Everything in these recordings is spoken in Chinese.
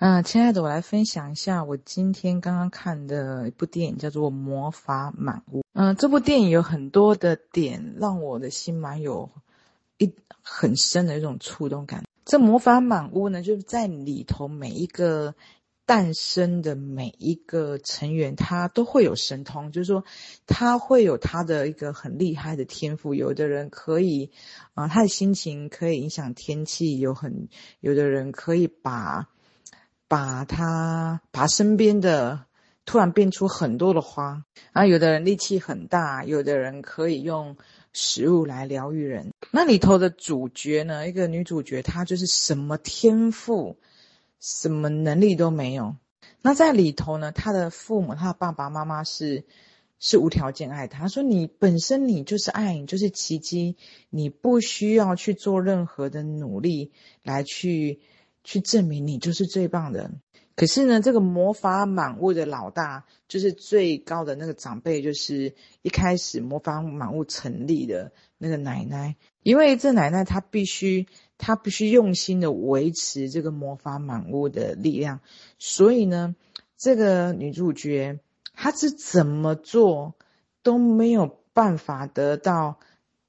嗯、亲爱的，我来分享一下我今天刚刚看的一部电影，叫做《魔法满屋》。嗯、这部电影有很多的点让我的心蛮有一很深的一种触动感。这魔法满屋呢，就是在里头每一个诞生的每一个成员，他都会有神通，就是说他会有他的一个很厉害的天赋。有的人可以，啊、他的心情可以影响天气；有很有的人可以把。把他把身边的突然变出很多的花啊，有的人力气很大，有的人可以用食物来疗愈人。那里头的主角呢，一个女主角，她就是什么天赋、什么能力都没有。那在里头呢，她的父母，她的爸爸妈妈是是无条件爱她。她说：“你本身你就是爱，你就是奇迹，你不需要去做任何的努力来去。”去证明你就是最棒的。可是呢，这个魔法满屋的老大，就是最高的那个长辈，就是一开始魔法满屋成立的那个奶奶。因为这奶奶她必须，她必须用心的维持这个魔法满屋的力量。所以呢，这个女主角她是怎么做都没有办法得到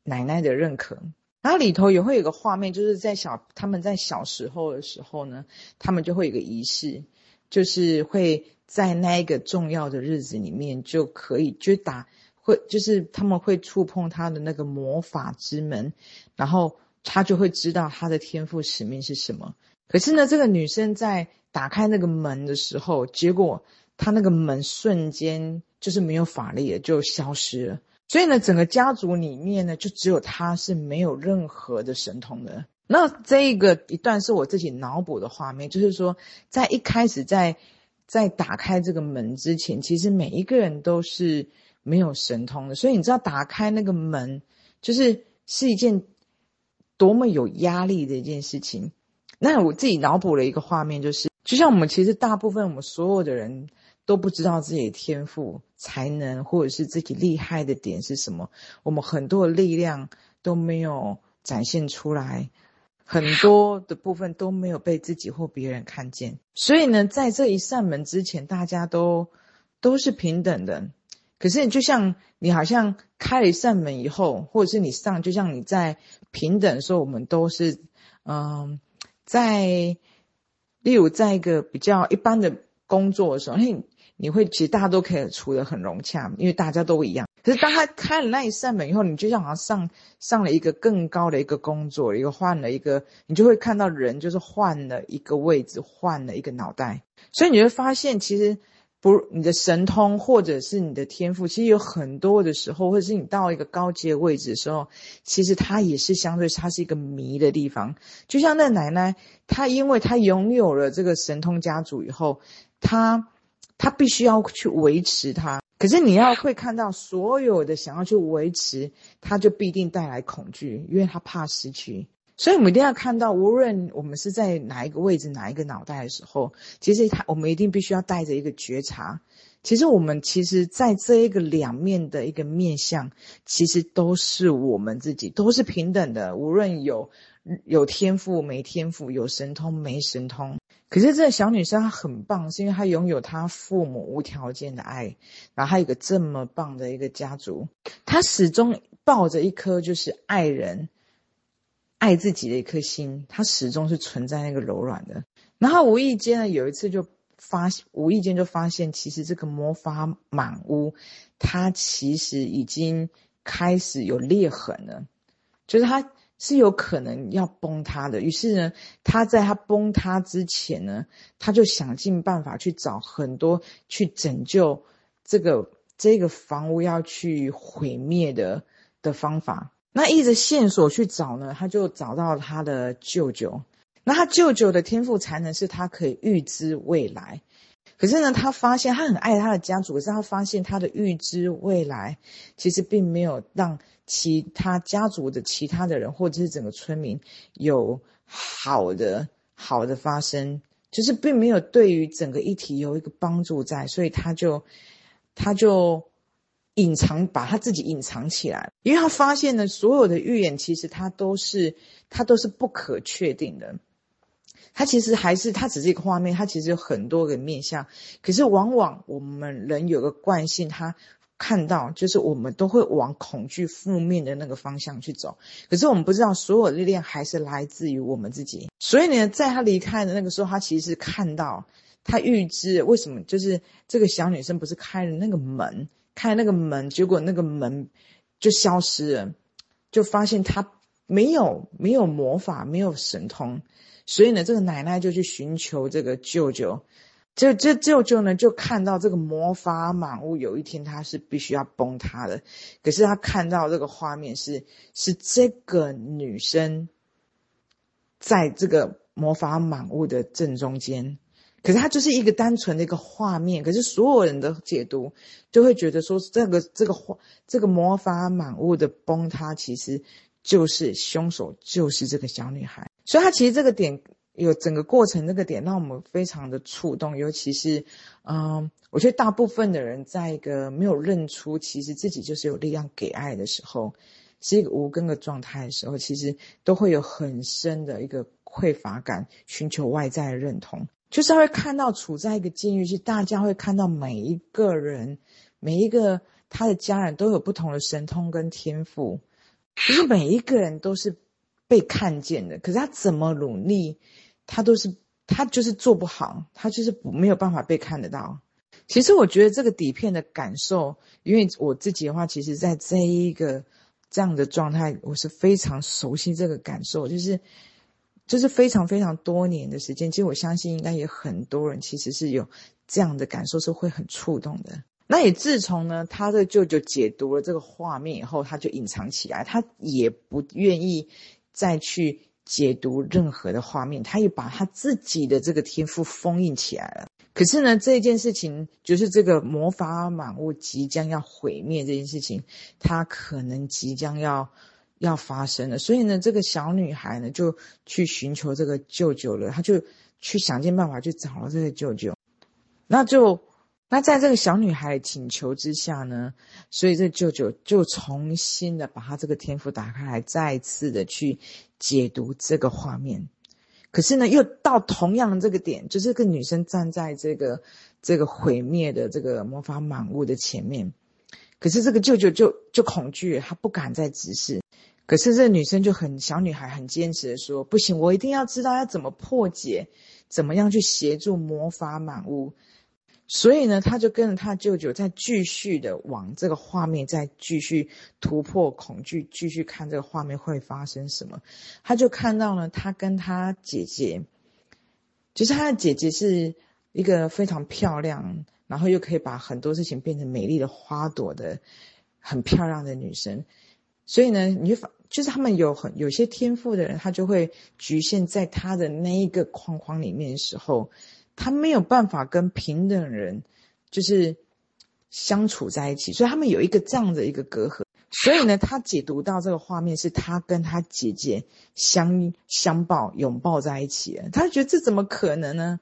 奶奶的认可。然后里头也会有个画面，就是在小他们在小时候的时候呢，他们就会有个仪式，就是会在那一个重要的日子里面就可以就打会，就是他们会触碰他的那个魔法之门，然后他就会知道他的天赋使命是什么。可是呢，这个女生在打开那个门的时候，结果她那个门瞬间就是没有法力了，就消失了。所以呢，整个家族里面呢，就只有他是没有任何的神通的。那这一个一段是我自己脑补的画面，就是说，在一开始在在打开这个门之前，其实每一个人都是没有神通的。所以你知道，打开那个门，就是是一件多么有压力的一件事情。那我自己脑补了一个画面，就是就像我们其实大部分我们所有的人。都不知道自己的天赋、才能，或者是自己厉害的点是什么。我们很多的力量都没有展现出来，很多的部分都没有被自己或别人看见。所以呢，在这一扇门之前，大家都都是平等的。可是，就像你好像开了一扇门以后，或者是你上，就像你在平等的时候，我们都是嗯，在例如在一个比较一般的工作的时候，嘿。你会其实大家都可以处得很融洽，因为大家都一样。可是当他开了那一扇门以后，你就像好像上上了一个更高的一个工作，一个换了一个，你就会看到人就是换了一个位置，换了一个脑袋。所以你会发现，其实不，你的神通或者是你的天赋，其实有很多的时候，或者是你到一个高阶位置的时候，其实它也是相对它是一个迷的地方。就像那奶奶，她因为她拥有了这个神通家族以后，她。他必须要去维持它，可是你要会看到所有的想要去维持，他就必定带来恐惧，因为他怕失去。所以我们一定要看到，无论我们是在哪一个位置、哪一个脑袋的时候，其实他我们一定必须要带着一个觉察。其实我们其实在这一个两面的一个面向，其实都是我们自己，都是平等的。无论有有天赋没天赋，有神通没神通。可是这个小女生她很棒，是因为她拥有她父母无条件的爱，然后还有一个这么棒的一个家族，她始终抱着一颗就是爱人、爱自己的一颗心，她始终是存在那个柔软的。然后无意间呢，有一次就发现，无意间就发现，其实这个魔法满屋，它其实已经开始有裂痕了，就是它。是有可能要崩塌的，于是呢，他在他崩塌之前呢，他就想尽办法去找很多去拯救这个这个房屋要去毁灭的的方法。那依着线索去找呢，他就找到他的舅舅。那他舅舅的天赋才能是他可以预知未来。可是呢，他发现他很爱他的家族，可是他发现他的预知未来其实并没有让其他家族的其他的人或者是整个村民有好的好的发生，就是并没有对于整个议题有一个帮助在，所以他就他就隐藏，把他自己隐藏起来，因为他发现呢，所有的预言其实他都是他都是不可确定的。它其实还是它只是一个画面，它其实有很多个面向。可是往往我们人有个惯性，他看到就是我们都会往恐惧负面的那个方向去走。可是我们不知道，所有力量还是来自于我们自己。所以呢，在他离开的那个时候，他其实看到，他预知为什么，就是这个小女生不是开了那个门，开了那个门，结果那个门就消失了，就发现他。没有没有魔法，没有神通，所以呢，这个奶奶就去寻求这个舅舅。这这舅舅呢，就看到这个魔法满屋，有一天他是必须要崩塌的。可是他看到这个画面是是这个女生，在这个魔法满屋的正中间。可是它就是一个单纯的一个画面。可是所有人的解读就会觉得说，这个这个画这个魔法满屋的崩塌，其实。就是凶手，就是这个小女孩，所以她其实这个点有整个过程，这个点让我们非常的触动，尤其是，嗯，我觉得大部分的人在一个没有认出其实自己就是有力量给爱的时候，是一个无根的状态的时候，其实都会有很深的一个匮乏感，寻求外在的认同，就是会看到处在一个监狱，是大家会看到每一个人，每一个他的家人都有不同的神通跟天赋。不是每一个人都是被看见的，可是他怎么努力，他都是他就是做不好，他就是没有办法被看得到。其实我觉得这个底片的感受，因为我自己的话，其实在这一个这样的状态，我是非常熟悉这个感受，就是就是非常非常多年的时间。其实我相信，应该也很多人其实是有这样的感受，是会很触动的。那也自从呢，他的舅舅解读了这个画面以后，他就隐藏起来，他也不愿意再去解读任何的画面，他也把他自己的这个天赋封印起来了。可是呢，这件事情就是这个魔法满屋即将要毁灭这件事情，它可能即将要要发生了。所以呢，这个小女孩呢就去寻求这个舅舅了，他就去想尽办法去找了这个舅舅，那就。那在这个小女孩请求之下呢，所以这舅舅就重新的把他这个天赋打开来，再次的去解读这个画面。可是呢，又到同样的这个点，就是这个女生站在这个这个毁灭的这个魔法满屋的前面，可是这个舅舅就就恐惧，他不敢再直视。可是这个女生就很小女孩很坚持的说：“不行，我一定要知道要怎么破解，怎么样去协助魔法满屋。”所以呢，他就跟着他舅舅再继续的往这个画面再继续突破恐惧，继续看这个画面会发生什么。他就看到了他跟他姐姐，就是他的姐姐是一个非常漂亮，然后又可以把很多事情变成美丽的花朵的很漂亮的女生。所以呢，你就发，就是他们有很有些天赋的人，他就会局限在他的那一个框框里面的时候。他没有办法跟平等人就是相处在一起，所以他们有一个这样的一个隔阂。所以呢，他解读到这个画面是他跟他姐姐相相抱拥抱在一起了，他觉得这怎么可能呢？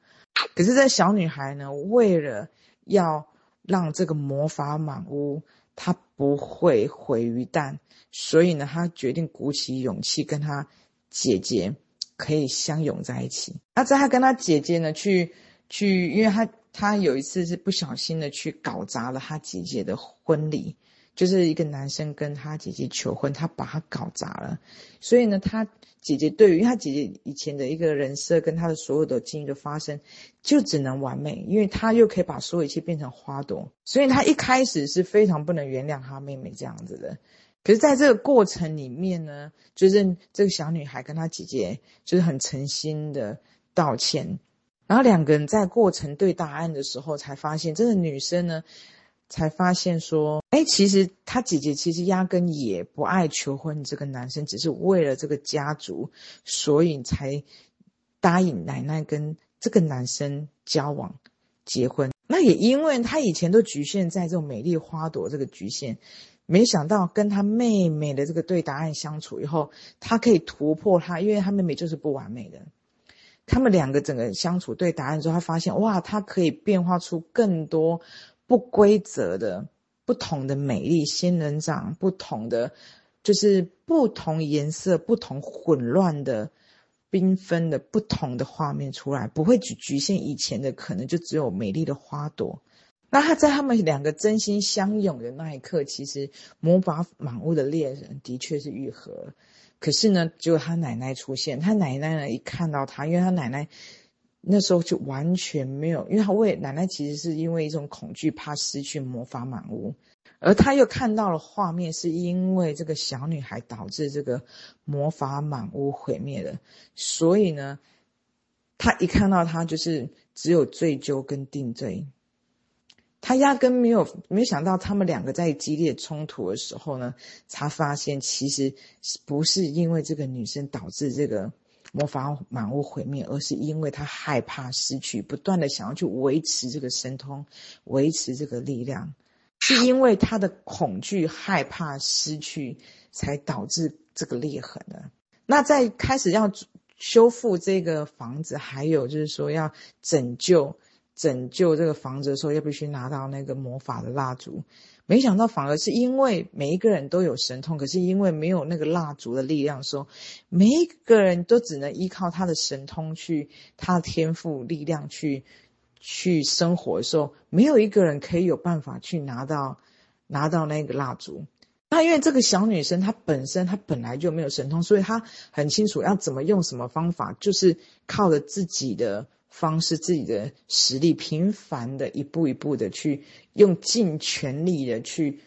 可是这小女孩呢，为了要让这个魔法满屋她不会毁于一旦，所以呢，她决定鼓起勇气跟她姐姐可以相拥在一起。那在她跟她姐姐呢去。去，因为他他有一次是不小心的去搞砸了他姐姐的婚礼，就是一个男生跟他姐姐求婚，他把他搞砸了，所以呢，他姐姐对于，他姐姐以前的一个人设跟他的所有的经历的发生，就只能完美，因为他又可以把所有一切变成花朵，所以他一开始是非常不能原谅他妹妹这样子的。可是，在这个过程里面呢，就是这个小女孩跟她姐姐就是很诚心的道歉。然后两个人在过程对答案的时候，才发现这个女生呢，才发现说，哎，其实她姐姐其实压根也不爱求婚这个男生，只是为了这个家族，所以才答应奶奶跟这个男生交往结婚。那也因为她以前都局限在这种美丽花朵这个局限，没想到跟她妹妹的这个对答案相处以后，她可以突破她，因为她妹妹就是不完美的。他们两个整个相处对答案之后，他发现哇，他可以变化出更多不规则的、不同的美丽仙人掌，不同的就是不同颜色、不同混乱的缤纷的不同的画面出来，不会局局限以前的，可能就只有美丽的花朵。那他在他们两个真心相拥的那一刻，其实魔法满屋的恋人的确是愈合。可是呢，只有他奶奶出现，他奶奶呢一看到他，因为他奶奶那时候就完全没有，因为他为奶奶其实是因为一种恐惧，怕失去魔法满屋，而他又看到了画面，是因为这个小女孩导致这个魔法满屋毁灭了，所以呢，他一看到他就是只有追究跟定罪。他压根没有没想到，他们两个在激烈冲突的时候呢，才发现其实不是因为这个女生导致这个魔法满屋毁灭，而是因为他害怕失去，不断的想要去维持这个神通，维持这个力量，是因为他的恐惧、害怕失去，才导致这个裂痕的。那在开始要修复这个房子，还有就是说要拯救。拯救这个房子的时候，要必须拿到那个魔法的蜡烛。没想到，反而是因为每一个人都有神通，可是因为没有那个蜡烛的力量，说每一个人都只能依靠他的神通去，他的天赋力量去去生活的时候，没有一个人可以有办法去拿到拿到那个蜡烛。那因为这个小女生她本身她本来就没有神通，所以她很清楚要怎么用什么方法，就是靠着自己的。方式，自己的实力，频繁的一步一步的去用尽全力的去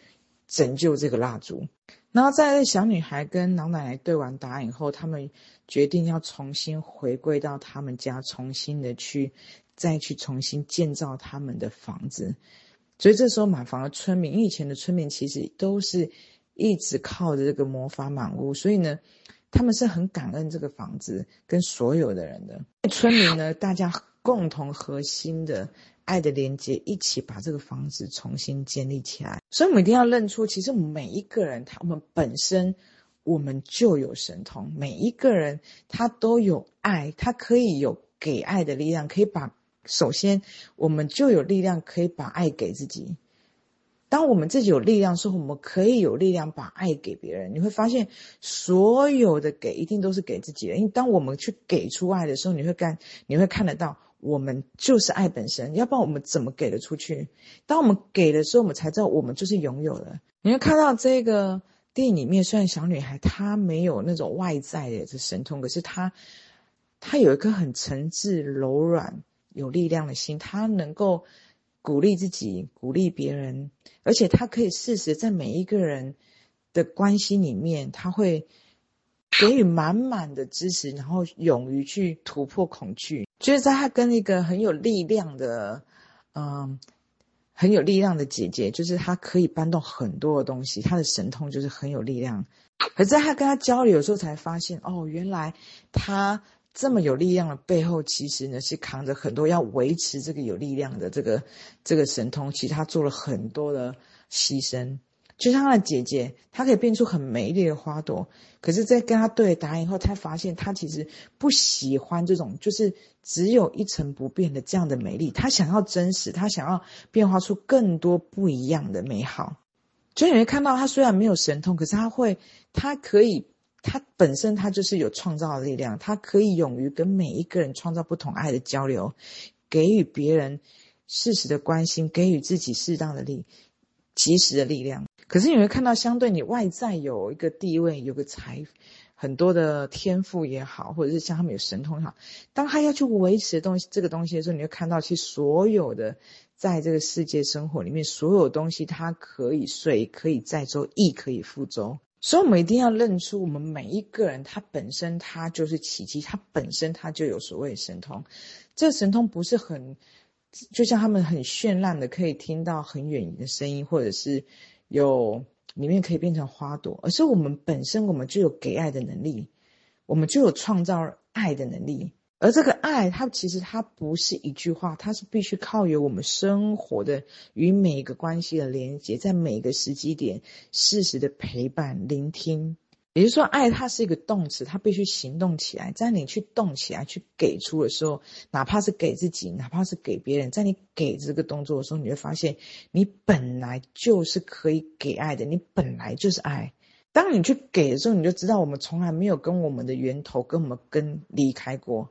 拯救这个蜡烛。然后在小女孩跟老奶奶对完答案以后，他们决定要重新回归到他们家，重新的去再去重新建造他们的房子。所以这时候满房的村民，以前的村民其实都是一直靠着这个魔法满屋，所以呢。他们是很感恩这个房子跟所有的人的村民呢，大家共同核心的爱的连接，一起把这个房子重新建立起来。所以我们一定要认出，其实每一个人，他们本身我们就有神通，每一个人他都有爱，他可以有给爱的力量，可以把首先我们就有力量，可以把爱给自己。当我们自己有力量的时候，我们可以有力量把爱给别人。你会发现，所有的给一定都是给自己的。因为当我们去给出爱的时候，你会看，你会看得到，我们就是爱本身。要不然我们怎么给得出去？当我们给的时候，我们才知道我们就是拥有的。你会看到这个电影里面，虽然小女孩她没有那种外在的神通，可是她，她有一颗很诚挚、柔软、有力量的心，她能够。鼓励自己，鼓励别人，而且他可以适时在每一个人的关系里面，他会给予满满的支持，然后勇于去突破恐惧。就是在他跟一个很有力量的，嗯，很有力量的姐姐，就是他可以搬动很多的东西，他的神通就是很有力量。可是在他跟他交流的时候，才发现哦，原来他。这么有力量的背后，其实呢是扛着很多要维持这个有力量的这个这个神通。其实他做了很多的牺牲，就像他的姐姐，她可以变出很美丽的花朵。可是，在跟他对答以后，他发现他其实不喜欢这种就是只有一成不变的这样的美丽。他想要真实，他想要变化出更多不一样的美好。所以你会看到，他虽然没有神通，可是他会，他可以。他本身他就是有创造的力量，他可以勇于跟每一个人创造不同爱的交流，给予别人适时的关心，给予自己适当的力、及时的力量。可是你会看到，相对你外在有一个地位、有个财、很多的天赋也好，或者是像他们有神通也好，当他要去维持东西这个东西的时候，你会看到，其实所有的在这个世界生活里面，所有东西它可以水可以载舟，亦可以覆舟。所以，我们一定要认出，我们每一个人，他本身他就是奇迹，他本身他就有所谓神通。这个神通不是很，就像他们很绚烂的，可以听到很远的声音，或者是有里面可以变成花朵，而是我们本身，我们就有给爱的能力，我们就有创造爱的能力。而这个爱，它其实它不是一句话，它是必须靠有我们生活的与每一个关系的连接，在每个时机点适时的陪伴、聆听。也就是说，爱它是一个动词，它必须行动起来。在你去动起来、去给出的时候，哪怕是给自己，哪怕是给别人，在你给这个动作的时候，你会发现，你本来就是可以给爱的，你本来就是爱。当你去给的时候，你就知道我们从来没有跟我们的源头、跟我们根离开过。